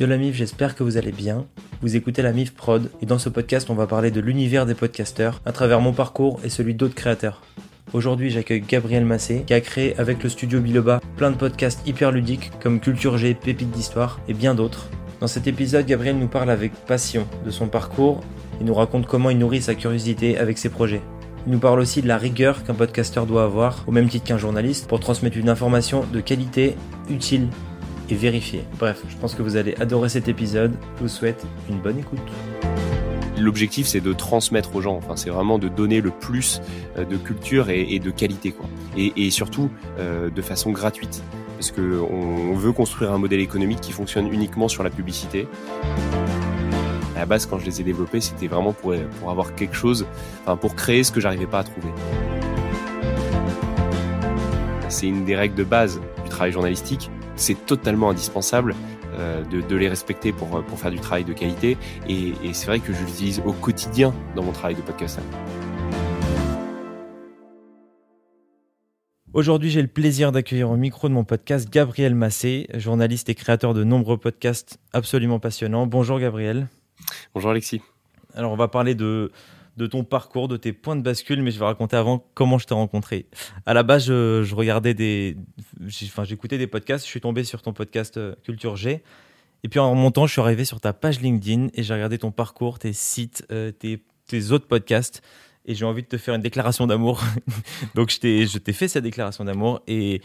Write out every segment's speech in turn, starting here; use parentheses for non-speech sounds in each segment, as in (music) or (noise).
Yo la MIF, j'espère que vous allez bien. Vous écoutez la MIF Prod et dans ce podcast, on va parler de l'univers des podcasteurs à travers mon parcours et celui d'autres créateurs. Aujourd'hui, j'accueille Gabriel Massé qui a créé avec le studio Biloba plein de podcasts hyper ludiques comme Culture G, Pépites d'Histoire et bien d'autres. Dans cet épisode, Gabriel nous parle avec passion de son parcours et nous raconte comment il nourrit sa curiosité avec ses projets. Il nous parle aussi de la rigueur qu'un podcasteur doit avoir, au même titre qu'un journaliste, pour transmettre une information de qualité, utile et vérifier. Bref, je pense que vous allez adorer cet épisode. Je vous souhaite une bonne écoute. L'objectif, c'est de transmettre aux gens. Enfin, c'est vraiment de donner le plus euh, de culture et, de qualité, quoi. Et, surtout euh, de façon gratuite, parce que on veut construire un modèle économique qui fonctionne uniquement sur la publicité. À la base, quand je les ai développés, c'était vraiment pour, pour avoir quelque chose, enfin, pour créer ce que j'arrivais pas à trouver. C'est une des règles de base du travail journalistique c'est totalement indispensable euh, de, les respecter pour, pour faire du travail de qualité. Et, c'est vrai que je l'utilise au quotidien dans mon travail de podcast. Aujourd'hui, j'ai le plaisir d'accueillir au micro de mon podcast Gabriel Massé, journaliste et créateur de nombreux podcasts absolument passionnants. Bonjour Gabriel. Bonjour Alexis. Alors, on va parler de, de ton parcours, de tes points de bascule, mais je vais raconter avant comment je t'ai rencontré. À la base, je, regardais des, enfin, j'écoutais des podcasts. Je suis tombé sur ton podcast euh, Culture G. Et puis en remontant, je suis arrivé sur ta page LinkedIn et j'ai regardé ton parcours, tes sites, euh, tes, autres podcasts. Et j'ai envie de te faire une déclaration d'amour. (laughs) Donc je t'ai, fait cette déclaration d'amour. Et,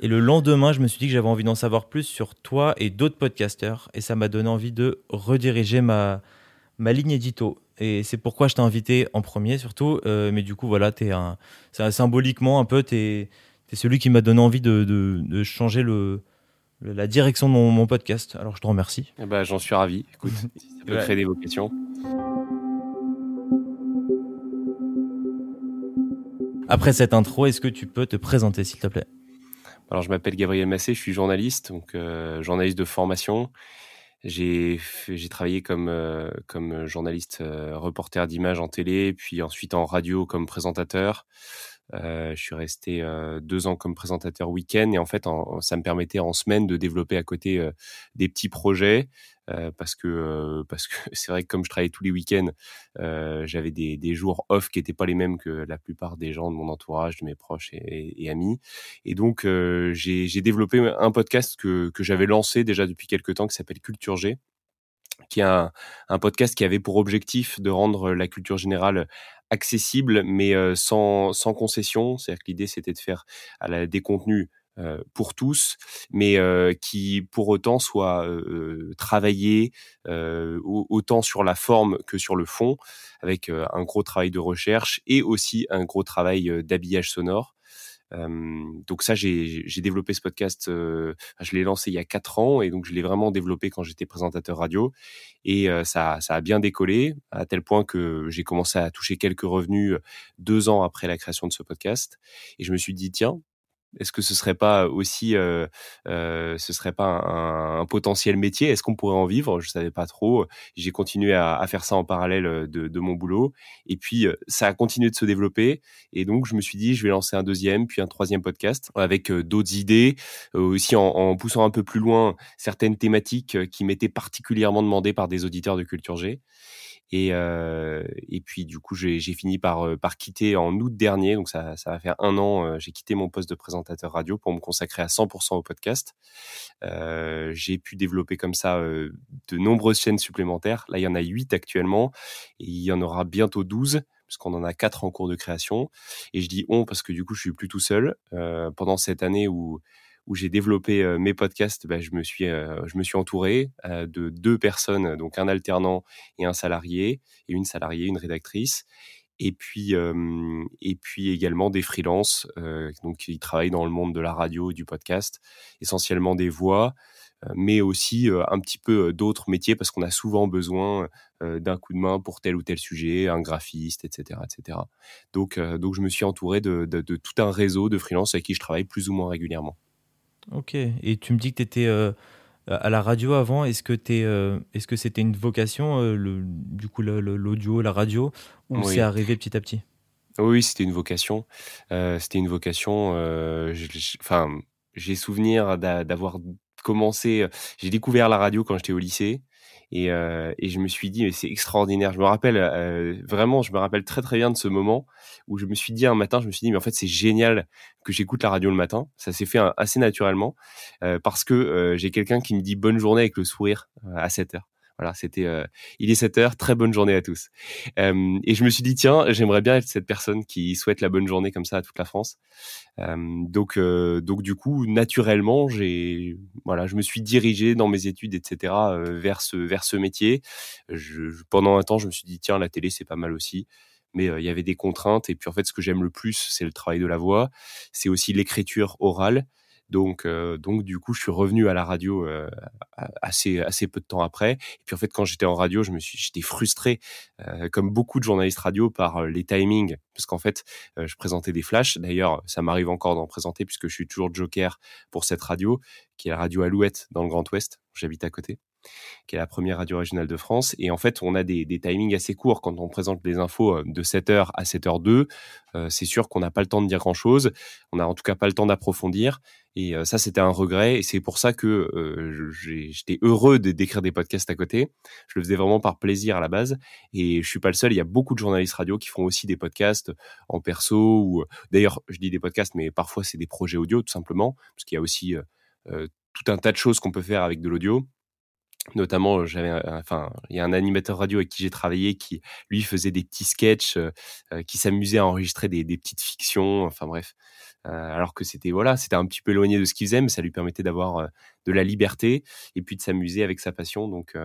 et le lendemain, je me suis dit que j'avais envie d'en savoir plus sur toi et d'autres podcasteurs. Et ça m'a donné envie de rediriger ma, ma ligne édito. Et c'est pourquoi je t'ai invité en premier surtout. Euh, mais du coup, voilà, es un, symboliquement un peu, tu es, celui qui m'a donné envie de, de, changer le, la direction de mon, podcast. Alors je te remercie. Eh ben, J'en suis ravi. Écoute, (laughs) ça peut créer des vocations. Après cette intro, est-ce que tu peux te présenter s'il te plaît? Alors je m'appelle Gabriel Massé, je suis journaliste, donc euh, journaliste de formation j'ai travaillé comme euh, journaliste euh, reporter d'images en télé, puis ensuite en radio comme présentateur. Euh, je suis resté euh, deux ans comme présentateur week-end et en fait, ça me permettait en semaine de développer à côté des petits projets parce que parce que (laughs) c'est vrai que comme je travaillais tous les week-ends, j'avais des, des, jours off qui étaient pas les mêmes que la plupart des gens de mon entourage, de mes proches et, et, amis. Et donc j'ai développé un podcast que que j'avais lancé déjà depuis quelques temps qui s'appelle Culture G qui est un, un, podcast qui avait pour objectif de rendre la culture générale accessible, mais sans, sans concession. C'est-à-dire que l'idée, c'était de faire à la, des contenus pour tous, mais qui pour autant soit travaillé autant sur la forme que sur le fond, avec un gros travail de recherche et aussi un gros travail d'habillage sonore donc ça, j'ai développé ce podcast, je l'ai lancé il y a quatre ans et donc je l'ai vraiment développé quand j'étais présentateur radio et ça, ça a bien décollé à tel point que j'ai commencé à toucher quelques revenus deux ans après la création de ce podcast et je me suis dit tiens est-ce que ce serait pas aussi, euh, euh, ce serait pas un, potentiel métier? Est-ce qu'on pourrait en vivre? Je savais pas trop. J'ai continué à, faire ça en parallèle euh, de, de, mon boulot, et puis euh, ça a continué de se développer. Et donc je me suis dit, je vais lancer un deuxième, puis un troisième podcast avec euh, d'autres idées, aussi en, en, poussant un peu plus loin certaines thématiques qui m'étaient particulièrement demandées par des auditeurs de Culture G. Et, euh, et puis du coup, j'ai fini par, euh, par quitter en août dernier, donc ça, ça va faire un an, euh, j'ai quitté mon poste de présentateur radio pour me consacrer à 100% au podcast. Euh, j'ai pu développer comme ça euh, de nombreuses chaînes supplémentaires. Là, il y en a 8 actuellement et il y en aura bientôt 12 puisqu'on en a quatre en cours de création. Et je dis on parce que du coup, je suis plus tout seul. Euh, pendant cette année où où j'ai développé euh, mes podcasts, bah, je me suis euh, entouré euh, de deux personnes, donc un alternant et un salarié, et une salariée, une rédactrice, et puis et puis également des freelances, donc qui travaillent dans le monde de la radio, du podcast, essentiellement des voix, mais aussi un petit peu d'autres métiers parce qu'on a souvent besoin d'un coup de main pour tel ou tel sujet, un graphiste, etc., etc. Donc je me suis entouré de, tout un réseau de freelances avec qui je travaille plus ou moins régulièrement. Ok. Et tu me dis que tu étais euh, à la radio avant. Est-ce que euh, est-ce que c'était une vocation, euh, le, du coup, l'audio, la radio, ou c'est arrivé petit à petit? Oui, c'était une vocation. c'était une vocation. Enfin, j'ai souvenir d'avoir commençais, j'ai découvert la radio quand j'étais au lycée. Et, euh, et, je me suis dit, mais c'est extraordinaire. Je me rappelle euh, vraiment, je me rappelle très très bien de ce moment où je me suis dit un matin, je me suis dit, mais en fait c'est génial que j'écoute la radio le matin. Ça s'est fait assez naturellement euh, parce que euh, j'ai quelqu'un qui me dit bonne journée avec le sourire euh, à 7 heures. Voilà, c'était. Euh, il est 7 heures. Très bonne journée à tous. Euh, et je me suis dit tiens, j'aimerais bien être cette personne qui souhaite la bonne journée comme ça à toute la France. Euh, donc, donc du coup, naturellement, j'ai voilà, je me suis dirigé dans mes études, etc. vers ce vers ce métier. Je, pendant un temps, je me suis dit tiens, la télé c'est pas mal aussi mais il y avait des contraintes. Et puis en fait, ce que j'aime le plus, c'est le travail de la voix. C'est aussi l'écriture orale. Donc, euh, donc du coup, je suis revenu à la radio euh, assez assez peu de temps après. Et puis en fait, quand j'étais en radio, je me suis, j'étais frustré, euh, comme beaucoup de journalistes radio, par les timings, parce qu'en fait, je présentais des flashs. D'ailleurs, ça m'arrive encore d'en présenter puisque je suis toujours joker pour cette radio, qui est la radio Alouette dans le Grand Ouest. J'habite à côté qui est la première radio régionale de France. Et en fait, on a des, des timings assez courts quand on présente les infos euh, de 7h à 7h02. Euh, c'est sûr qu'on n'a pas le temps de dire grand-chose. On n'a en tout cas pas le temps d'approfondir. Et euh, ça, c'était un regret. Et c'est pour ça que euh, j'étais heureux d'écrire des podcasts à côté. Je le faisais vraiment par plaisir à la base. Et je suis pas le seul. Il y a beaucoup de journalistes radio qui font aussi des podcasts en perso. Ou d'ailleurs, je dis des podcasts, mais parfois c'est des projets audio tout simplement, parce qu'il y a aussi tout un tas de choses qu'on peut faire avec de l'audio. Notamment, j'avais, enfin, il y a un animateur radio avec qui j'ai travaillé qui, lui, faisait des petits sketchs, euh, euh, qui s'amusait à enregistrer des, des, petites fictions. Enfin bref, euh, alors que c'était voilà, c'était un petit peu éloigné de ce qu'il faisait, mais ça lui permettait d'avoir de la liberté et puis de s'amuser avec sa passion. Donc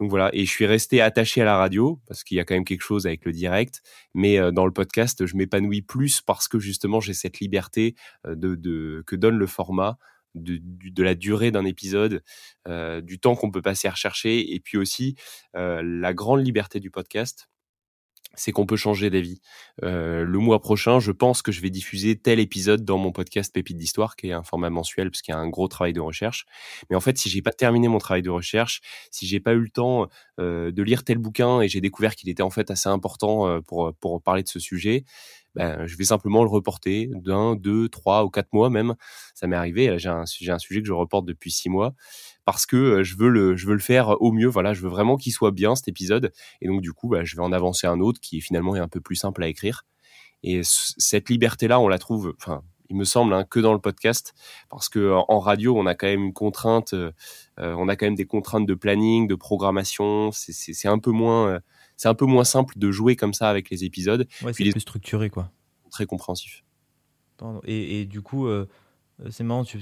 donc voilà, et je suis resté attaché à la radio parce qu'il y a quand même quelque chose avec le direct, mais dans le podcast, je m'épanouis plus parce que justement j'ai cette liberté que donne le format de, la durée d'un épisode, euh, du temps qu'on peut passer à rechercher, et puis aussi euh, la grande liberté du podcast, c'est qu'on peut changer d'avis. Euh, le mois prochain, je pense que je vais diffuser tel épisode dans mon podcast Pépite d'Histoire, qui est un format mensuel, parce qu'il y a un gros travail de recherche. Mais en fait, si j'ai pas terminé mon travail de recherche, si j'ai pas eu le temps euh, de lire tel bouquin et j'ai découvert qu'il était en fait assez important euh, pour pour parler de ce sujet, ben, je vais simplement le reporter d'un, deux, trois ou quatre mois même. Ça m'est arrivé. J'ai un, j'ai un sujet que je reporte depuis six mois parce que euh, je veux le, je veux le faire au mieux. Voilà, je veux vraiment qu'il soit bien cet épisode. Et donc du coup, ben, je vais en avancer un autre qui finalement est un peu plus simple à écrire. Et cette liberté-là, on la trouve, enfin, il me semble, hein, que dans le podcast, parce que en radio, on a quand même une contrainte, euh, euh on a quand même des contraintes de planning, de programmation. C'est un peu moins, euh, c'est un peu moins simple de jouer comme ça avec les épisodes. Ouais, c'est plus structuré, quoi. Très compréhensif. Et, et, du coup, euh, c'est marrant, tu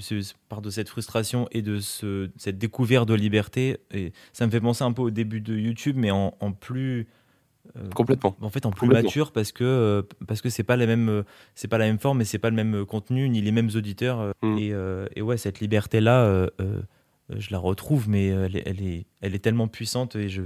pars de cette frustration et de ce, cette découverte de liberté. Et ça me fait penser un peu au début de YouTube, mais en, en plus. Euh, Complètement. En fait, en plus mature parce que euh, parce que c'est pas la même c'est pas la même forme, mais c'est pas le même contenu ni les mêmes auditeurs. Mm. Et, et, ouais, cette liberté là, je la retrouve, mais elle est, elle est elle est tellement puissante et je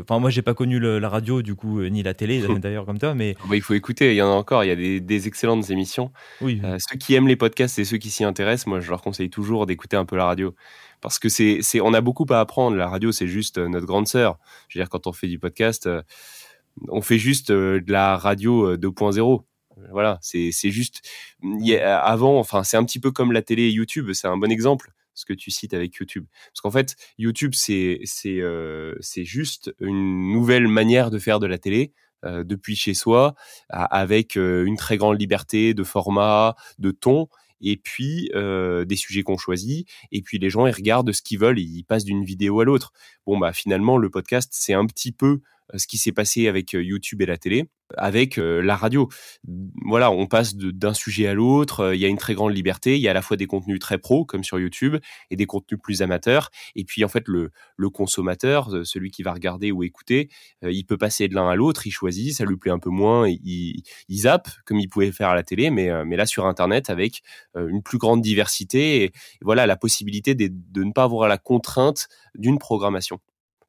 Enfin, moi, j'ai pas connu la radio, du coup, euh, ni la télé, (laughs) d'ailleurs, comme toi, mais. Ah bah, il faut écouter, il y en a encore, il y a des, des excellentes émissions. Oui. Euh, ceux qui aiment les podcasts et ceux qui s'y intéressent, moi, je leur conseille toujours d'écouter un peu la radio. Parce que c'est, c'est, on a beaucoup à apprendre. La radio, c'est juste euh, notre grande sœur. Je veux dire, quand on fait du podcast, on fait juste de la radio 2.0 voilà, c'est c'est juste. avant, enfin, c'est un petit peu comme la télé et YouTube, c'est un bon exemple ce que tu cites avec YouTube. Parce qu'en fait, YouTube, c'est c'est euh, c'est juste une nouvelle manière de faire de la télé euh, depuis chez soi, avec euh, une très grande liberté de format, de ton, et puis euh, des sujets qu'on choisit, et puis les gens ils regardent ce qu'ils veulent, et ils passent d'une vidéo à l'autre. Bon bah finalement le podcast c'est un petit peu ce qui s'est passé avec euh, YouTube et la télé, avec euh, la radio. Voilà, on passe d'un sujet à l'autre, il y a une très grande liberté, il y a à la fois des contenus très pro, comme sur YouTube, et des contenus plus amateurs. Et puis, en fait, le, consommateur, celui qui va regarder ou écouter, il peut passer de l'un à l'autre, il choisit, ça lui plaît un peu moins, il, zappe, comme il pouvait faire à la télé, mais, là, sur Internet, avec une plus grande diversité, et, voilà, la possibilité de ne pas avoir la contrainte d'une programmation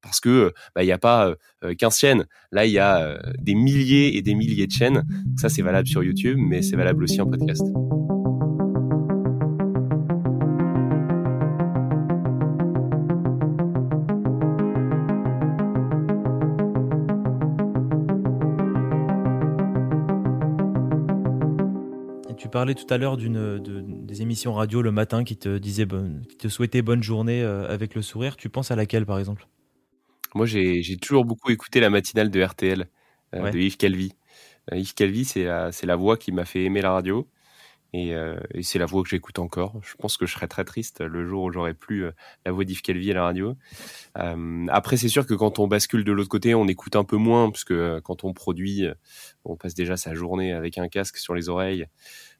parce que bah, il n'y a pas 15 chaînes. Là, il y a des milliers et des milliers de chaînes. ça, c'est valable sur YouTube, mais c'est valable aussi en podcast. tu parlais tout à l'heure d'une de, des émissions radio le matin qui te disaient qui te souhaitaient bonne journée avec le sourire. Tu penses à laquelle par exemple? Moi, j'ai toujours beaucoup écouté la matinale de RTL de Yves Calvi. Yves Calvi, c'est la, la voix qui m'a fait aimer la radio. Euh, et, c'est la voix que j'écoute encore. Je pense que je serais très triste le jour où j'aurais plus euh, la voix d'Yves Calvi à la radio. Euh, après, c'est sûr que quand on bascule de l'autre côté, on écoute un peu moins, parce que quand on produit, on passe déjà sa journée avec un casque sur les oreilles.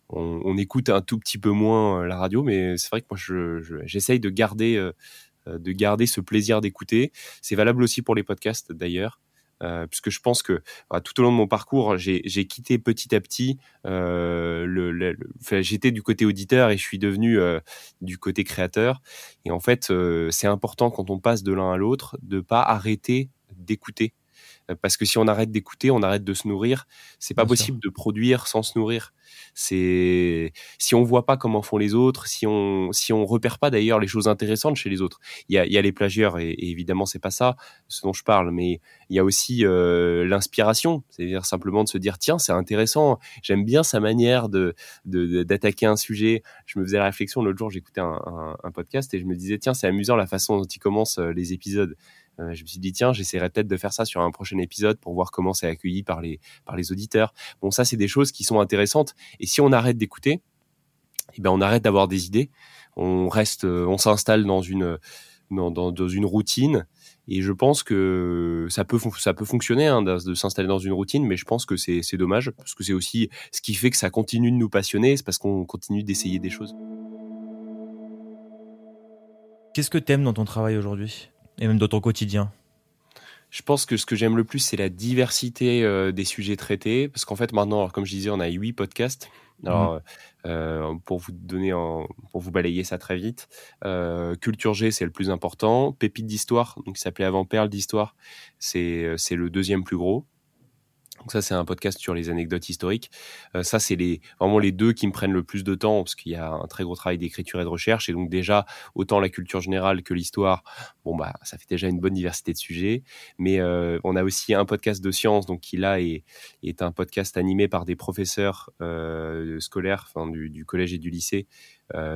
On, écoute un tout petit peu moins la radio, mais c'est vrai que moi, j'essaye de garder de garder ce plaisir d'écouter. C'est valable aussi pour les podcasts d'ailleurs. Euh, puisque je pense que tout au long de mon parcours, j'ai quitté petit à petit. Euh, le, J'étais du côté auditeur et je suis devenu euh, du côté créateur. Et en fait, euh, c'est important quand on passe de l'un à l'autre de pas arrêter d'écouter parce que si on arrête d'écouter, on arrête de se nourrir. C'est pas possible de produire sans se nourrir. C'est si on voit pas comment font les autres, si on si on repère pas d'ailleurs les choses intéressantes chez les autres. Il y a, il y a les plagieurs et, évidemment c'est pas ça ce dont je parle, mais il y a aussi euh, l'inspiration, c'est-à-dire simplement de se dire tiens c'est intéressant, j'aime bien sa manière de d'attaquer un sujet. Je me faisais la réflexion l'autre jour, j'écoutais un, un, un, podcast et je me disais tiens c'est amusant la façon dont il commence euh, les épisodes. Euh, je me suis dit tiens, j'essaierai peut-être de faire ça sur un prochain épisode pour voir comment c'est accueilli par les par les auditeurs. Bon, ça c'est des choses qui sont intéressantes. Et si on arrête d'écouter, eh ben on arrête d'avoir des idées. On reste, euh, on s'installe dans une dans, dans, une routine. Et je pense que ça peut, ça peut fonctionner hein, de, s'installer dans une routine, mais je pense que c'est dommage, parce que c'est aussi ce qui fait que ça continue de nous passionner, c'est parce qu'on continue d'essayer des choses. Qu'est-ce que tu aimes dans ton travail aujourd'hui? Et même dans ton quotidien je pense que ce que j'aime le plus, c'est la diversité euh, des sujets traités. Parce qu'en fait, maintenant, comme je disais, on a huit podcasts. Alors, mmh. euh, pour vous donner, pour vous balayer ça très vite, euh, Culture G, c'est le plus important. Pépite d'histoire, donc qui s'appelait avant Perle d'histoire, c'est le deuxième plus gros. Donc ça, c'est un podcast sur les anecdotes historiques. Euh, ça, c'est les, vraiment les deux qui me prennent le plus de temps parce qu'il y a un très gros travail d'écriture et de recherche. Et donc déjà, autant la culture générale que l'histoire, bon bah, ça fait déjà une bonne diversité de sujets. Mais euh, on a aussi un podcast de sciences, donc qui là est, est un podcast animé par des professeurs euh, scolaires, enfin du, du, collège et du lycée,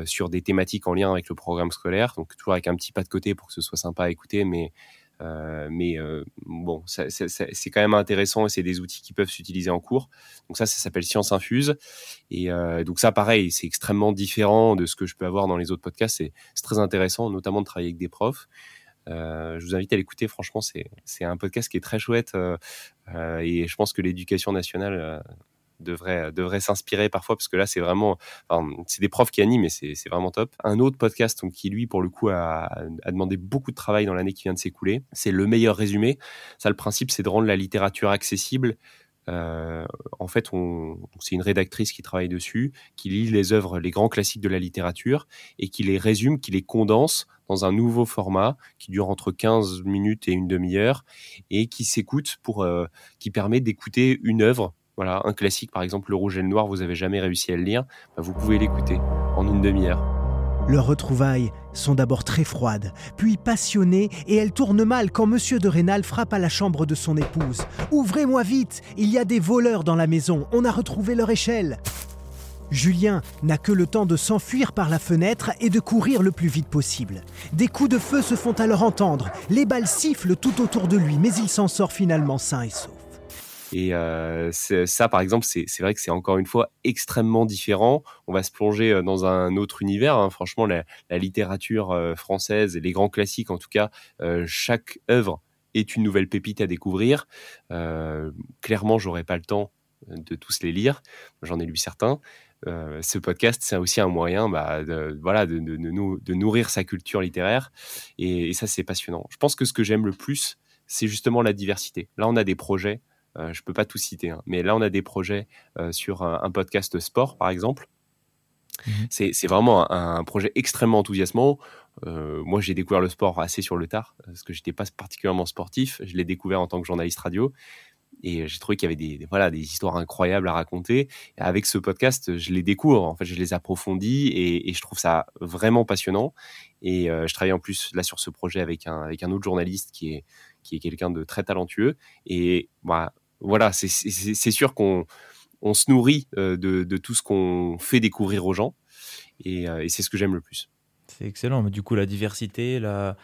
sur des thématiques en lien avec le programme scolaire. Donc toujours avec un petit pas de côté pour que ce soit sympa à écouter, mais mais euh, bon, c'est quand même intéressant et c'est des outils qui peuvent s'utiliser en cours. Donc ça, ça s'appelle Science Infuse. Et euh, donc ça, pareil, c'est extrêmement différent de ce que je peux avoir dans les autres podcasts. C'est très intéressant, notamment de travailler avec des profs. Euh, je vous invite à l'écouter. Franchement, c'est un podcast qui est très chouette euh, et je pense que l'éducation nationale devrait, devrait s'inspirer parfois parce que là, c'est vraiment, c'est des profs qui animent et c'est vraiment top. Un autre podcast qui, lui, pour le coup, a, a demandé beaucoup de travail dans l'année qui vient de s'écouler, c'est le meilleur résumé. Ça, le principe, c'est de rendre la littérature accessible. Euh, en fait, c'est une rédactrice qui travaille dessus, qui lit les œuvres, les grands classiques de la littérature, et qui les résume, qui les condense dans un nouveau format qui dure entre 15 minutes et une demi-heure, et qui s'écoute pour, euh, qui permet d'écouter une œuvre voilà, un classique, par exemple, Le Rouge et le Noir, vous avez jamais réussi à le lire, bah, vous pouvez l'écouter en une demi-heure. Leurs retrouvailles sont d'abord très froides, puis passionnées, et elles tournent mal quand Monsieur de Rênal frappe à la chambre de son épouse. Ouvrez-moi vite, il y a des voleurs dans la maison, on a retrouvé leur échelle. Julien n'a que le temps de s'enfuir par la fenêtre et de courir le plus vite possible. Des coups de feu se font alors entendre, les balles sifflent tout autour de lui, mais il s'en sort finalement sain et sauf. Et euh, ça, par exemple, c'est vrai que c'est encore une fois extrêmement différent. On va se plonger euh, dans un autre univers. Hein. Franchement, la, littérature euh, française, les grands classiques en tout cas, chaque œuvre est une nouvelle pépite à découvrir. Euh, clairement, j'aurais pas le temps de tous les lire. J'en ai lu certains. Ce podcast, c'est aussi un moyen bah, de, voilà, de, nourrir sa culture littéraire. Et ça, c'est passionnant. Je pense que ce que j'aime le plus, c'est justement la diversité. Là, on a des projets euh, je peux pas tout citer, hein. mais là on a des projets euh, sur un, podcast sport par exemple. Mmh c'est vraiment un, projet extrêmement enthousiasmant. Euh, moi, j'ai découvert le sport assez sur le tard, parce que j'étais pas particulièrement sportif. Je l'ai découvert en tant que journaliste radio, et j'ai trouvé qu'il y avait des, voilà des histoires incroyables à raconter. Et avec ce podcast, je les découvre. En fait, je les approfondis et, et je trouve ça vraiment passionnant. Et je travaille en plus là sur ce projet avec un avec un autre journaliste qui est qui est quelqu'un de très talentueux. Et bah, voilà, c'est sûr qu'on on se nourrit de, tout ce qu'on fait découvrir aux gens. Et, c'est ce que j'aime le plus. C'est excellent. Mais du coup, la diversité, la,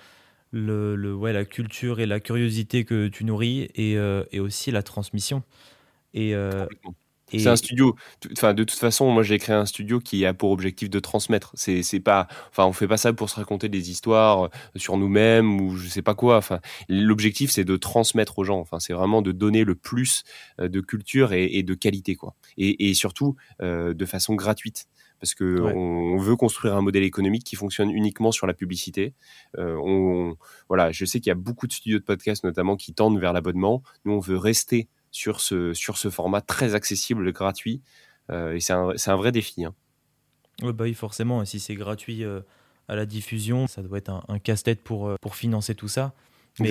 le, ouais, la culture et la curiosité que tu nourris et, et aussi la transmission. Et, c'est un studio. Enfin, de toute façon, moi, j'ai créé un studio qui a pour objectif de transmettre. C'est, c'est pas, enfin, on fait pas ça pour se raconter des histoires euh, sur nous-mêmes ou je sais pas quoi. Enfin, l'objectif, c'est de transmettre aux gens. Enfin, c'est vraiment de donner le plus euh, de culture et, de qualité, quoi. Et, surtout euh, de façon gratuite parce que on, veut construire un modèle économique qui fonctionne uniquement sur la publicité. on, voilà, je sais qu'il y a beaucoup de studios de podcasts notamment qui tendent vers l'abonnement. Nous, on veut rester sur ce, sur ce format très accessible, gratuit. Euh, et c'est un, un, vrai défi. Hein. bah oui, forcément. Et si c'est gratuit euh, à la diffusion, ça doit être un, casse-tête pour, euh, pour financer tout ça. Mais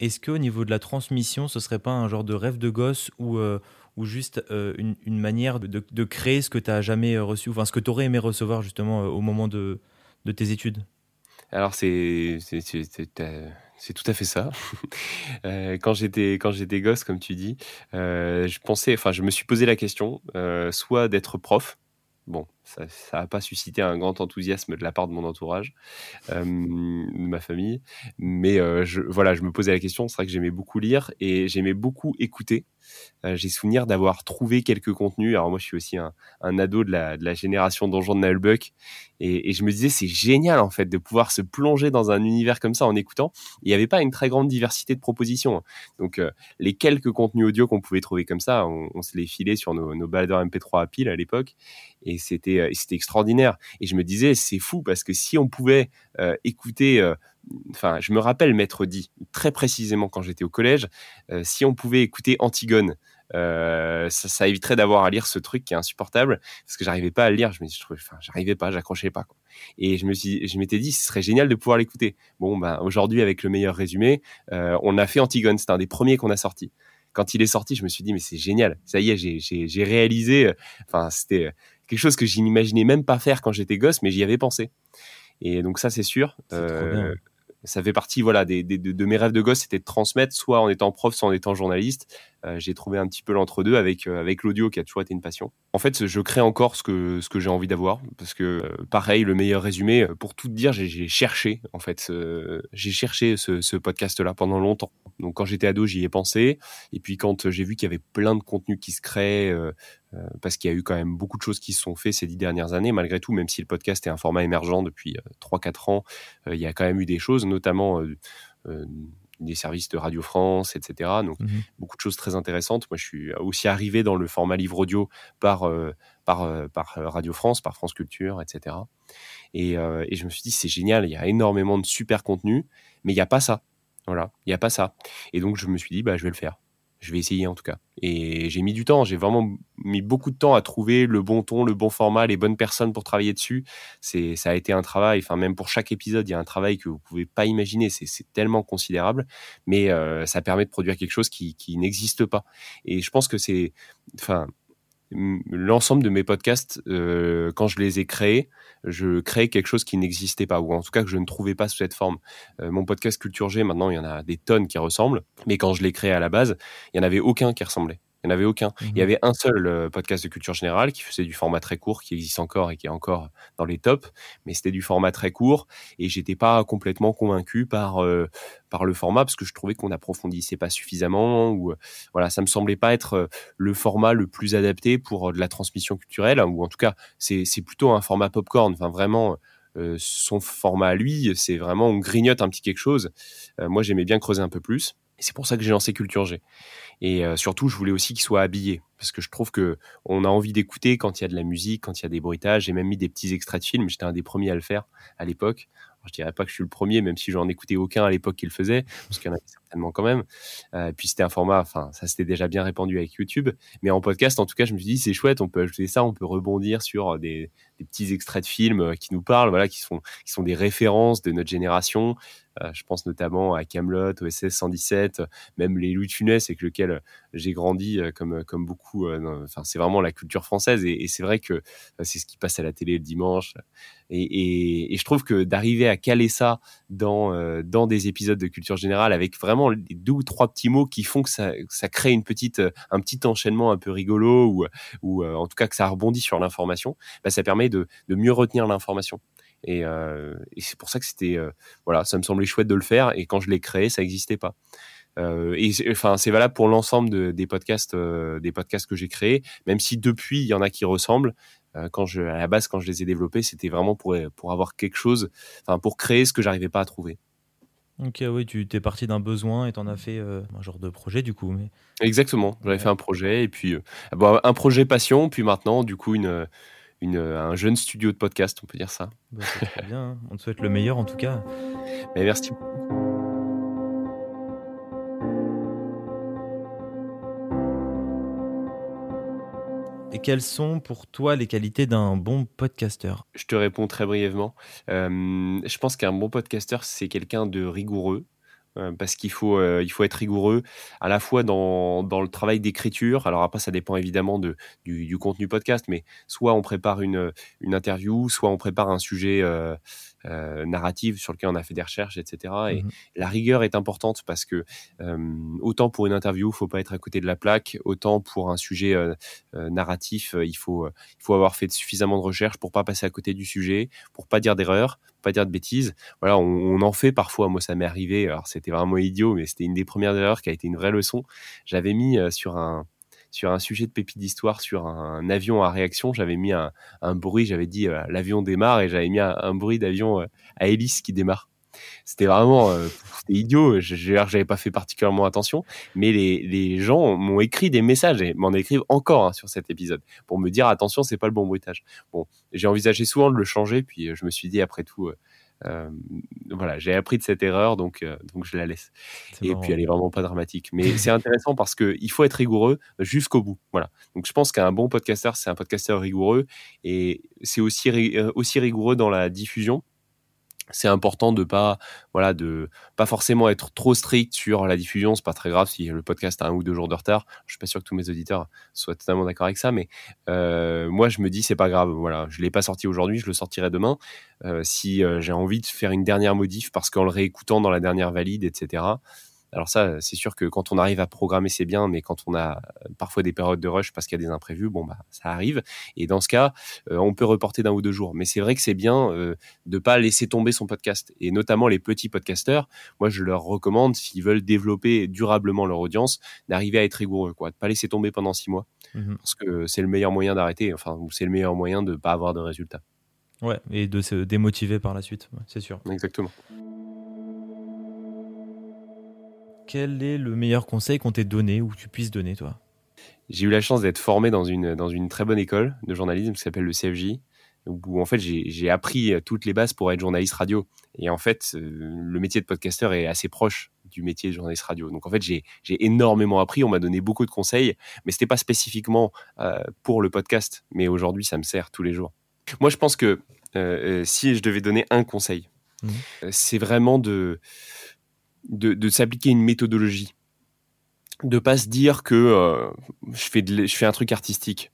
est-ce qu'au niveau de la transmission, ce serait pas un genre de rêve de gosse ou, ou juste une, une, manière de, de, créer ce que tu jamais reçu, enfin ce que tu aurais aimé recevoir justement au moment de, de tes études? Alors c'est c'est tout à fait ça. (laughs) Euh, quand j'étais quand j'étais gosse, comme tu dis, euh, je pensais, enfin, je me suis posé la question, euh, soit d'être prof. Bon, ça n'a pas suscité un grand enthousiasme de la part de mon entourage, de ma famille. Mais voilà, je me posais la question. C'est vrai que j'aimais beaucoup lire et j'aimais beaucoup écouter. Euh, j'ai souvenir d'avoir trouvé quelques contenus. Alors moi, je suis aussi un, ado de la, génération Donjon de Nullbuck. Et, et je me disais, c'est génial en fait de pouvoir se plonger dans un univers comme ça en écoutant. Il n'y avait pas une très grande diversité de propositions. Donc euh, les quelques contenus audio qu'on pouvait trouver comme ça, on, se les filait sur nos, nos baladeurs MP3 à pile à l'époque. Et euh, c'était extraordinaire. Et je me disais, c'est fou parce que si on pouvait écouter enfin, je me rappelle m'être dit très précisément quand j'étais au collège, euh, si on pouvait écouter Antigone, euh, ça, éviterait d'avoir à lire ce truc qui est insupportable parce que j'arrivais pas à le lire. Je me enfin, j'arrivais pas, j'accrochais pas. Quoi. Et je me suis, je m'étais dit, ce serait génial de pouvoir l'écouter. Bon, ben aujourd'hui avec le meilleur résumé, euh, on a fait Antigone. C'est un des premiers qu'on a sorti. Quand il est sorti, je me suis dit, mais c'est génial. Ça y est, j'ai réalisé. Enfin, c'était quelque chose que je n'imaginais même pas faire quand j'étais gosse, mais j'y avais pensé. Et donc ça, c'est sûr. Euh, ça fait partie voilà des, de, mes rêves de gosse c'était de transmettre soit en étant prof soit en étant journaliste euh, j'ai trouvé un petit peu l'entre-deux avec euh, avec l'audio qui a toujours été une passion. En fait je crée encore ce que ce que j'ai envie d'avoir parce que euh, pareil le meilleur résumé pour tout dire j'ai cherché en fait j'ai cherché ce, ce podcast là pendant longtemps. Donc quand j'étais ado j'y ai pensé. Et puis quand j'ai vu qu'il y avait plein de contenus qui se créent parce qu'il y a eu quand même beaucoup de choses qui se sont faites ces dix dernières années malgré tout même si le podcast est un format émergent depuis 3-4 ans il y a quand même eu des choses notamment des services de Radio France, etc. Donc, mmh beaucoup de choses très intéressantes. Moi, je suis aussi arrivé dans le format livre audio par, euh, par, par Radio France, par France Culture, etc. Et, et je me suis dit, c'est génial, il y a énormément de super contenu, mais il n'y a pas ça. Voilà, il n'y a pas ça. Et donc, je me suis dit, bah, je vais le faire je vais essayer en tout cas. Et j'ai mis du temps, j'ai vraiment mis beaucoup de temps à trouver le bon ton, le bon format, les bonnes personnes pour travailler dessus. C'est, ça a été un travail, enfin même pour chaque épisode, il y a un travail que vous pouvez pas imaginer, c'est, tellement considérable, mais euh, ça permet de produire quelque chose qui, qui n'existe pas. Et je pense que c'est, enfin, l'ensemble de mes podcasts, euh, quand je les ai créés, je crée quelque chose qui n'existait pas, ou en tout cas que je ne trouvais pas sous cette forme. Euh, mon podcast Culture G, maintenant, il y en a des tonnes qui ressemblent, mais quand je l'ai créé à la base, il n'y en avait aucun qui ressemblait. Il n'y en avait aucun. Il y mhm. avait un seul euh, podcast de culture générale qui faisait du format très court, qui existe encore et qui est encore dans les tops, mais c'était du format très court et j'étais pas complètement convaincu par euh, par le format parce que je trouvais qu'on approfondissait pas suffisamment ou euh, voilà, ça me semblait pas être le format le plus adapté pour de la transmission culturelle ou en tout cas c'est c'est plutôt un format popcorn. Enfin vraiment. son format à lui, c'est vraiment on grignote un petit quelque chose. moi, j'aimais bien creuser un peu plus. Et c'est pour ça que j'ai lancé Culture G. Et euh, surtout, je voulais aussi qu'il soit habillé parce que je trouve que on a envie d'écouter quand il y a de la musique, quand il y a des bruitages. J'ai même mis des petits extraits de films. J'étais un des premiers à le faire à l'époque. Je dirais pas que je suis le premier, même si j'en écoutais aucun à l'époque qui le faisait, parce qu'il y en avait certainement quand même. Euh, puis c'était un format, enfin, ça s'était déjà bien répandu avec YouTube. Mais en podcast, en tout cas, je me suis dit, c'est chouette, on peut ajouter ça, on peut rebondir sur des, des petits extraits de films euh, qui nous parlent, voilà, qui sont, qui sont des références de notre génération. Je pense notamment à Camelot, OSS 117, même les Louis Funès avec lequel j'ai grandi comme comme beaucoup. Enfin, c'est vraiment la culture française et, c'est vrai que c'est ce qui passe à la télé le dimanche. Et, je trouve que d'arriver à caler ça dans dans des épisodes de culture générale avec vraiment les deux ou trois petits mots qui font que ça, ça crée une petite un petit enchaînement un peu rigolo ou ou en tout cas que ça rebondit sur l'information, bah, ça permet de, de mieux retenir l'information. Et, euh, et c'est pour ça que c'était, euh, voilà, ça me semblait chouette de le faire. Et quand je l'ai créé, ça n'existait pas. Euh, et enfin, c'est valable pour l'ensemble de, des podcasts, des podcasts que j'ai créés. Même si depuis, il y en a qui ressemblent. Quand je, à la base, quand je les ai développés, c'était vraiment pour pour avoir quelque chose, enfin, pour créer ce que j'arrivais pas à trouver. Ok, oui, tu t'es parti d'un besoin et t'en as fait un genre de projet du coup. Mais... Exactement, j'avais fait un projet et puis bon, un projet passion, puis maintenant du coup une un jeune studio de podcast, on peut dire ça. Bah, c'est très bien, hein. on te souhaite le meilleur en tout cas. Mais merci. Et quelles sont pour toi les qualités d'un bon podcasteur? Je te réponds très brièvement. Euh, je pense qu'un bon podcasteur, c'est quelqu'un de rigoureux, euh, parce qu'il faut, euh, il faut être rigoureux à la fois dans, dans le travail d'écriture. Alors après, ça dépend évidemment de, du, du, contenu podcast, mais soit on prépare une, une interview, soit on prépare un sujet euh, euh, narrative sur lequel on a fait des recherches, etc. Et mmh la rigueur est importante parce que euh, autant pour une interview, faut pas être à côté de la plaque, autant pour un sujet euh, narratif, il faut il faut avoir fait suffisamment de recherches pour pas passer à côté du sujet, pour pas dire d'erreur, pas dire de bêtises. Voilà, on, on en fait parfois. Moi, ça m'est arrivé. Alors c'était vraiment idiot, mais c'était une des premières erreurs qui a été une vraie leçon. J'avais mis sur un sur un sujet de pépite d'histoire, sur un, avion à réaction, j'avais mis un, bruit, j'avais dit euh, l'avion démarre et j'avais mis un, bruit d'avion euh, à hélice qui démarre. C'était vraiment euh, idiot, j'avais pas fait particulièrement attention, mais les, les gens m'ont écrit des messages et m'en écrivent encore hein, sur cet épisode pour me dire attention, c'est pas le bon bruitage. Bon, j'ai envisagé souvent de le changer, puis je me suis dit après tout, euh, voilà, j'ai appris de cette erreur, donc, euh, donc je la laisse. Et puis elle est vraiment pas dramatique. Mais (laughs) c'est intéressant parce qu'il faut être rigoureux jusqu'au bout. Voilà. Donc je pense qu'un bon podcasteur, c'est un podcasteur rigoureux et c'est aussi, euh, aussi rigoureux dans la diffusion c'est important de pas pas forcément être trop strict sur la diffusion. C'est pas très grave si le podcast a un ou deux jours de retard. Je suis pas sûr que tous mes auditeurs soient totalement d'accord avec ça mais euh, moi je me dis c'est pas grave. Voilà je l'ai pas sorti aujourd'hui je le sortirai demain. Euh, si euh, j'ai envie de faire une dernière modif parce qu'en le réécoutant dans la dernière valide etc alors ça, c'est sûr que quand on arrive à programmer, c'est bien, mais quand on a euh, parfois des périodes de rush parce qu'il y a des imprévus, bon bah ça arrive. Et dans ce cas, euh, on peut reporter d'un ou deux jours. Mais c'est vrai que c'est bien euh, de pas laisser tomber son podcast. Et notamment les petits podcasteurs, moi je leur recommande s'ils veulent développer durablement leur audience, d'arriver à être rigoureux, quoi, de pas laisser tomber pendant six mois, mmh parce que c'est le meilleur moyen d'arrêter. Enfin, c'est le meilleur moyen de pas avoir de résultats. Ouais, et de se démotiver par la suite, c'est sûr. Exactement. Quel est le meilleur conseil qu'on t'ait donné ou que tu puisses donner, toi? J'ai eu la chance d'être formé dans une, dans une très bonne école de journalisme qui s'appelle le CFJ, où en fait j'ai appris toutes les bases pour être journaliste radio. Et en fait, euh, le métier de podcasteur est assez proche du métier de journaliste radio. Donc en fait, j'ai énormément appris, on m'a donné beaucoup de conseils, mais c'était pas spécifiquement euh, pour le podcast. Mais aujourd'hui, ça me sert tous les jours. Moi, je pense que euh, si je devais donner un conseil, mmh. c'est vraiment de de, s'appliquer une méthodologie. De pas se dire que euh, je, fais je fais un truc artistique.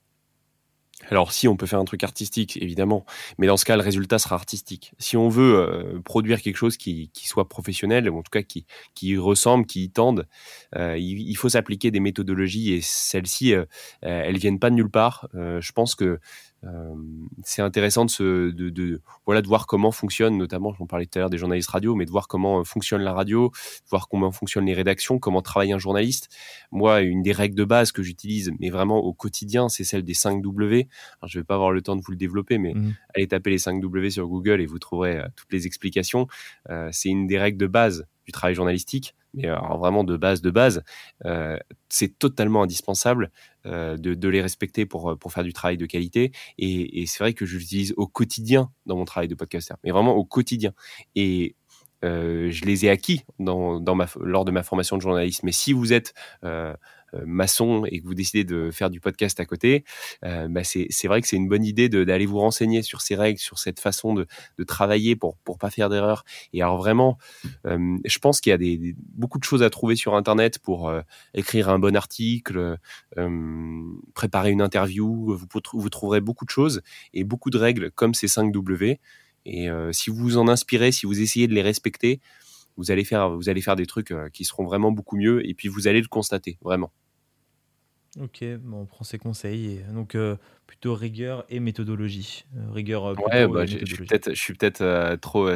Alors si on peut faire un truc artistique, évidemment, mais dans ce cas, le résultat sera artistique. Si on veut euh, produire quelque chose qui, soit professionnel, ou en tout cas qui, qui ressemble, qui y tende, euh, il, faut s'appliquer des méthodologies et celles-ci, elles viennent pas de nulle part. je pense que euh, c'est intéressant de, se, de, de, voilà, de voir comment fonctionne, notamment, on parlait tout à l'heure des journalistes radio, mais de voir comment euh, fonctionne la radio, voir comment fonctionnent les rédactions, comment travaille un journaliste. Moi, une des règles de base que j'utilise, mais vraiment au quotidien, c'est celle des 5 W. Alors, je vais pas avoir le temps de vous le développer, mais mmh. allez taper les 5 W sur Google et vous trouverez euh, toutes les explications. Euh, c'est une des règles de base du travail journalistique, mais alors vraiment de base de base, euh, c'est totalement indispensable euh, de, les respecter pour, faire du travail de qualité. Et, c'est vrai que je l'utilise au quotidien dans mon travail de podcaster, mais vraiment au quotidien. Et euh, je les ai acquis lors de ma formation de journaliste. Mais si vous êtes euh, maçon et que vous décidez de faire du podcast à côté, bah c'est vrai que c'est une bonne idée d'aller vous renseigner sur ces règles, sur cette façon de, de travailler pour pour pas faire d'erreur. Et alors vraiment, je pense qu'il y a des, beaucoup de choses à trouver sur Internet pour écrire un bon article, préparer une interview. Vous, vous trouverez beaucoup de choses et beaucoup de règles comme ces 5 W. Et si vous vous en inspirez, si vous essayez de les respecter, vous allez faire, vous allez faire des trucs euh, qui seront vraiment beaucoup mieux et puis vous allez le constater, vraiment. Ok, bon, on prend ces conseils. Et donc, euh, plutôt rigueur et méthodologie. Euh, rigueur. ouais, bah, je suis peut-être, trop.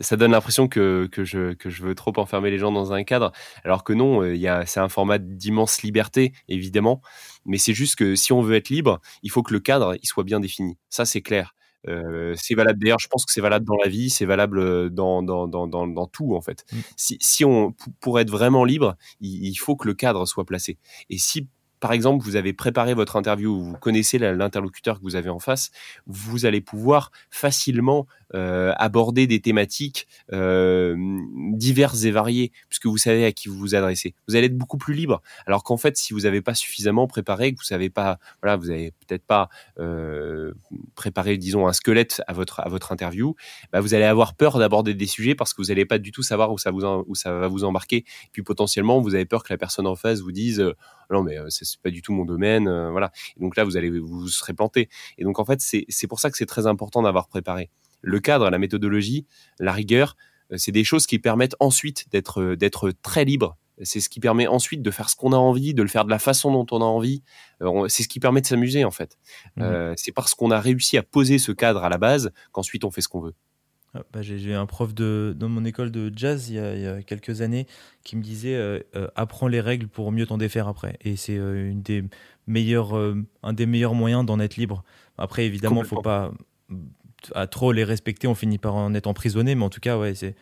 ça donne l'impression que, que, je, que je veux trop enfermer les gens dans un cadre, alors que non, c'est un format d'immense liberté, évidemment. Mais c'est juste que si on veut être libre, il faut que le cadre il soit bien défini. Ça, c'est clair. Euh, c'est valable d'ailleurs, je pense que c'est valable dans la vie, c'est valable dans, dans, dans, dans, tout en fait. Mmh. Si, si on, pour être vraiment libre, il, faut que le cadre soit placé. Et si par exemple, vous avez préparé votre interview, vous connaissez l'interlocuteur que vous avez en face, vous allez pouvoir facilement euh, aborder des thématiques euh, diverses et variées, puisque vous savez à qui vous vous adressez. Vous allez être beaucoup plus libre. Alors qu'en fait, si vous n'avez pas suffisamment préparé, que vous savez pas, voilà, vous avez peut-être pas euh, préparé, disons, un squelette à votre à votre interview, bah, vous allez avoir peur d'aborder des sujets parce que vous n'allez pas du tout savoir où ça vous où ça va vous embarquer. puis potentiellement, vous avez peur que la personne en face vous dise non mais c'est pas du tout mon domaine, voilà. donc là, vous allez vous serez planté. Et donc en fait, c'est pour ça que c'est très important d'avoir préparé le cadre, la méthodologie, la rigueur, euh, c'est des choses qui permettent ensuite d'être euh, d'être très libre. C'est ce qui permet ensuite de faire ce qu'on a envie, de le faire de la façon dont on a envie. Euh, c'est ce qui permet de s'amuser en fait. Mmh. c'est parce qu'on a réussi à poser ce cadre à la base qu'ensuite on fait ce qu'on veut. Ah, bah, j'ai un prof de, dans mon école de jazz il y a, quelques années qui me disait apprends les règles pour mieux t'en défaire après. Et c'est une des un des meilleurs moyens d'en être libre. Après, évidemment, il faut pas à trop les respecter, on finit par en être emprisonné. Mais en tout cas, ouais, c'est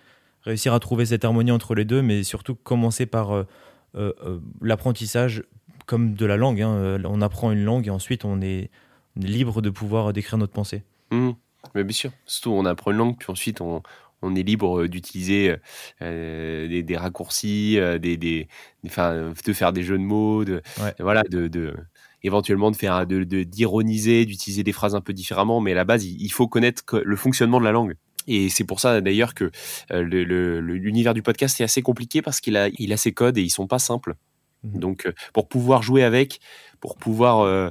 réussir à trouver cette harmonie entre les deux, mais surtout commencer par euh, euh, euh, l'apprentissage comme de la langue. Hein. On apprend une langue et ensuite on est, libre de pouvoir décrire notre pensée. Mmh. Mais bien sûr, surtout on apprend une langue, puis ensuite on, on est libre d'utiliser des, raccourcis, des, des, de faire des jeux de mots, de, voilà, de, de, éventuellement de faire de d'ironiser, d'utiliser des phrases un peu différemment, mais à la base, il faut connaître le fonctionnement de la langue. Et c'est pour ça d'ailleurs que euh, l'univers du podcast est assez compliqué parce qu'il a, il a ses codes et ils sont pas simples. Mmh Donc, euh, pour pouvoir jouer avec, pour pouvoir euh,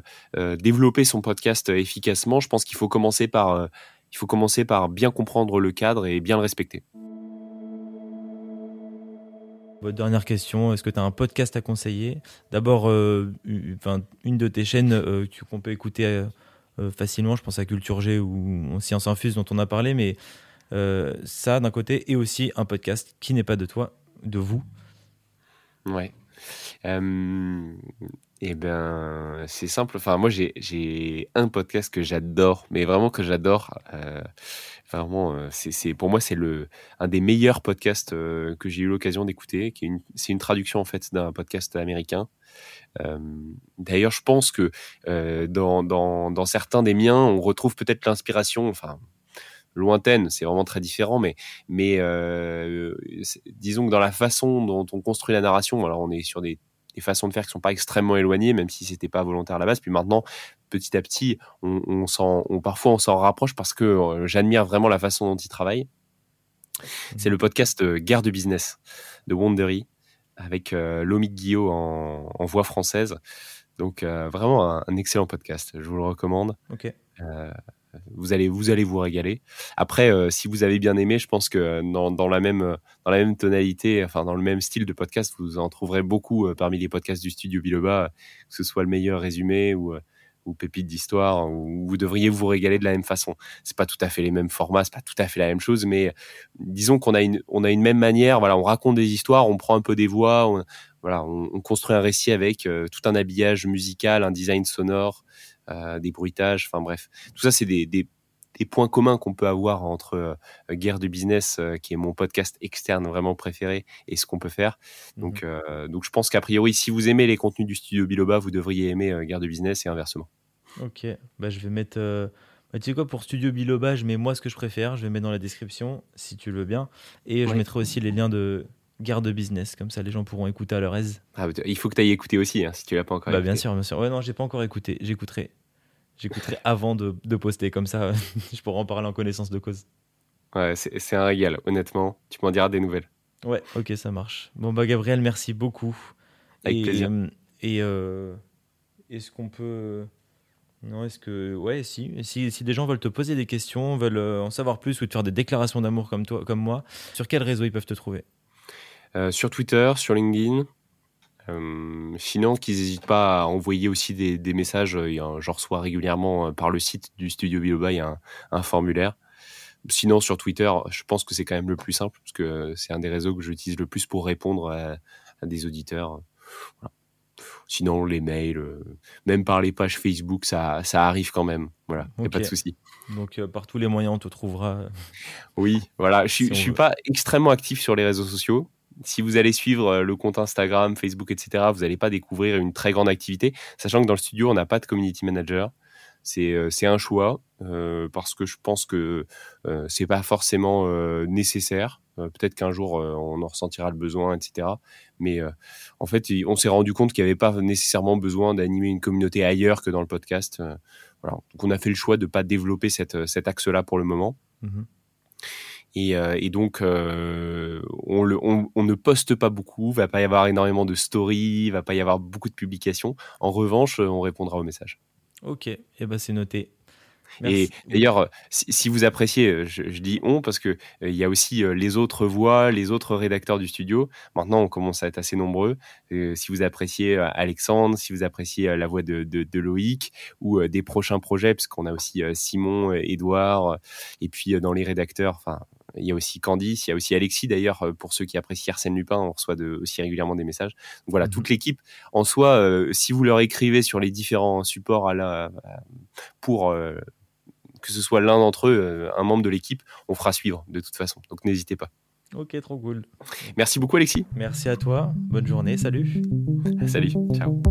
développer son podcast efficacement, je pense qu'il faut commencer par, il faut commencer par bien comprendre le cadre et bien le respecter. Votre dernière question, est-ce que tu as un podcast à conseiller? D'abord, euh, une de tes chaînes euh, qu'on peut écouter euh, facilement, je pense à Culture G ou Science Infuse dont on a parlé, mais ça d'un côté, et aussi un podcast qui n'est pas de toi, de vous. Ouais. Eh ben, c'est simple. Enfin, moi, j'ai un podcast que j'adore, mais vraiment que j'adore. Vraiment, euh, c'est pour moi c'est le un des meilleurs podcasts euh, que j'ai eu l'occasion d'écouter. Qui c'est une traduction en fait d'un podcast américain. Euh, d'ailleurs, je pense que dans, dans, dans, certains des miens, on retrouve peut-être l'inspiration. Enfin, lointaine, c'est vraiment très différent, mais, mais disons que dans la façon dont on construit la narration, alors on est sur des des façons de faire qui sont pas extrêmement éloignées, même si c'était pas volontaire à la base. Puis maintenant, petit à petit, on, on, parfois on s'en rapproche parce que euh, j'admire vraiment la façon dont il travaille. C'est le podcast euh, Guerre de business de Wondery avec euh, Lomi Guillot en, voix française. Donc vraiment un, excellent podcast. Je vous le recommande. Ok vous allez vous allez vous régaler. Après, euh, si vous avez bien aimé, je pense que dans, dans, la même dans la même tonalité, enfin dans le même style de podcast, vous en trouverez beaucoup euh, parmi les podcasts du studio Biloba, que ce soit le meilleur résumé ou euh, ou pépite d'histoire, où vous devriez vous régaler de la même façon. C'est pas tout à fait les mêmes formats, c'est pas tout à fait la même chose, mais disons qu'on a une on a une même manière. Voilà, on raconte des histoires, on prend un peu des voix, on, voilà, on, construit un récit avec tout un habillage musical, un design sonore, euh, des bruitages, enfin bref. Tout ça, c'est des, des, points communs qu'on peut avoir entre euh, Guerre du Business, euh, qui est mon podcast externe vraiment préféré, et ce qu'on peut faire. Mhm. Donc, donc je pense qu'a priori, si vous aimez les contenus du studio Biloba, vous devriez aimer Guerre du Business et inversement. Ok, bah, je vais mettre... Bah, tu sais quoi, pour Studio Biloba, je mets moi ce que je préfère, je vais mettre dans la description, si tu le veux bien. Et je mettrai aussi les liens de, Garde business, comme ça les gens pourront écouter à leur aise. Ah, il faut que tu ailles écouter aussi, hein, si tu l'as pas encore bah, écouté. Bien sûr, bien sûr. Ouais, non, j'ai pas encore écouté. J'écouterai. J'écouterai (laughs) avant de, de, poster, comme ça (laughs) je pourrai en parler en connaissance de cause. Ouais, c'est un régal, honnêtement. Tu m'en diras des nouvelles. Ouais, ok, ça marche. Bon, bah, Gabriel, merci beaucoup. Avec et, plaisir. euh, et euh, est-ce qu'on peut. Non, est-ce que. Ouais, si. si. Si des gens veulent te poser des questions, veulent euh, en savoir plus ou te faire des déclarations d'amour comme, toi, comme moi, sur quel réseau ils peuvent te trouver? Sur Twitter, sur LinkedIn. Euh, sinon, qu'ils n'hésitent pas à envoyer aussi des, des messages. Je reçois régulièrement par le site du studio Biloba, il y a un, un formulaire. Sinon, sur Twitter, je pense que c'est quand même le plus simple, parce que c'est un des réseaux que j'utilise le plus pour répondre à, à des auditeurs. Voilà. Sinon, les mails, euh, même par les pages Facebook, ça, ça arrive quand même. Voilà, il okay. n'y a pas de souci. Donc, euh, par tous les moyens, on te trouvera. Oui, voilà. Je ne si suis pas extrêmement actif sur les réseaux sociaux. Si vous allez suivre euh, le compte Instagram, Facebook, etc., vous n'allez pas découvrir une très grande activité, sachant que dans le studio, on n'a pas de community manager c'est un choix euh, parce que je pense que euh, c'est pas forcément euh, nécessaire. Peut-être qu'un jour on en ressentira le besoin, etc. Mais en fait, on s'est rendu compte qu'il n'y avait pas nécessairement besoin d'animer une communauté ailleurs que dans le podcast. voilà. Donc on a fait le choix de pas développer cette, cet axe-là pour le moment. Mmh. Et, et, donc, on, le, on, on, ne poste pas beaucoup, va pas y avoir énormément de stories, va pas y avoir beaucoup de publications. En revanche, on répondra aux messages. Ok, et eh ben c'est noté. Merci. Et d'ailleurs, si, si, vous appréciez, je, je, dis on parce que euh, il y a aussi euh, les autres voix, les autres rédacteurs du studio. Maintenant, on commence à être assez nombreux. Euh, si vous appréciez Alexandre, si vous appréciez la voix de, de, de Loïc ou des prochains projets, parce qu'on a aussi Simon, Edouard, et puis dans les rédacteurs, enfin. Il y a aussi Candice, il y a aussi Alexis d'ailleurs, pour ceux qui apprécient Arsène Lupin, on reçoit de, aussi régulièrement des messages. Donc voilà, mmh. toute l'équipe en soi, euh, si vous leur écrivez sur les différents supports à la, pour euh, que ce soit l'un d'entre eux, un membre de l'équipe, on fera suivre de toute façon. Donc n'hésitez pas. Ok, trop cool. Merci beaucoup Alexis. Merci à toi. Bonne journée. Salut. Salut. Ciao.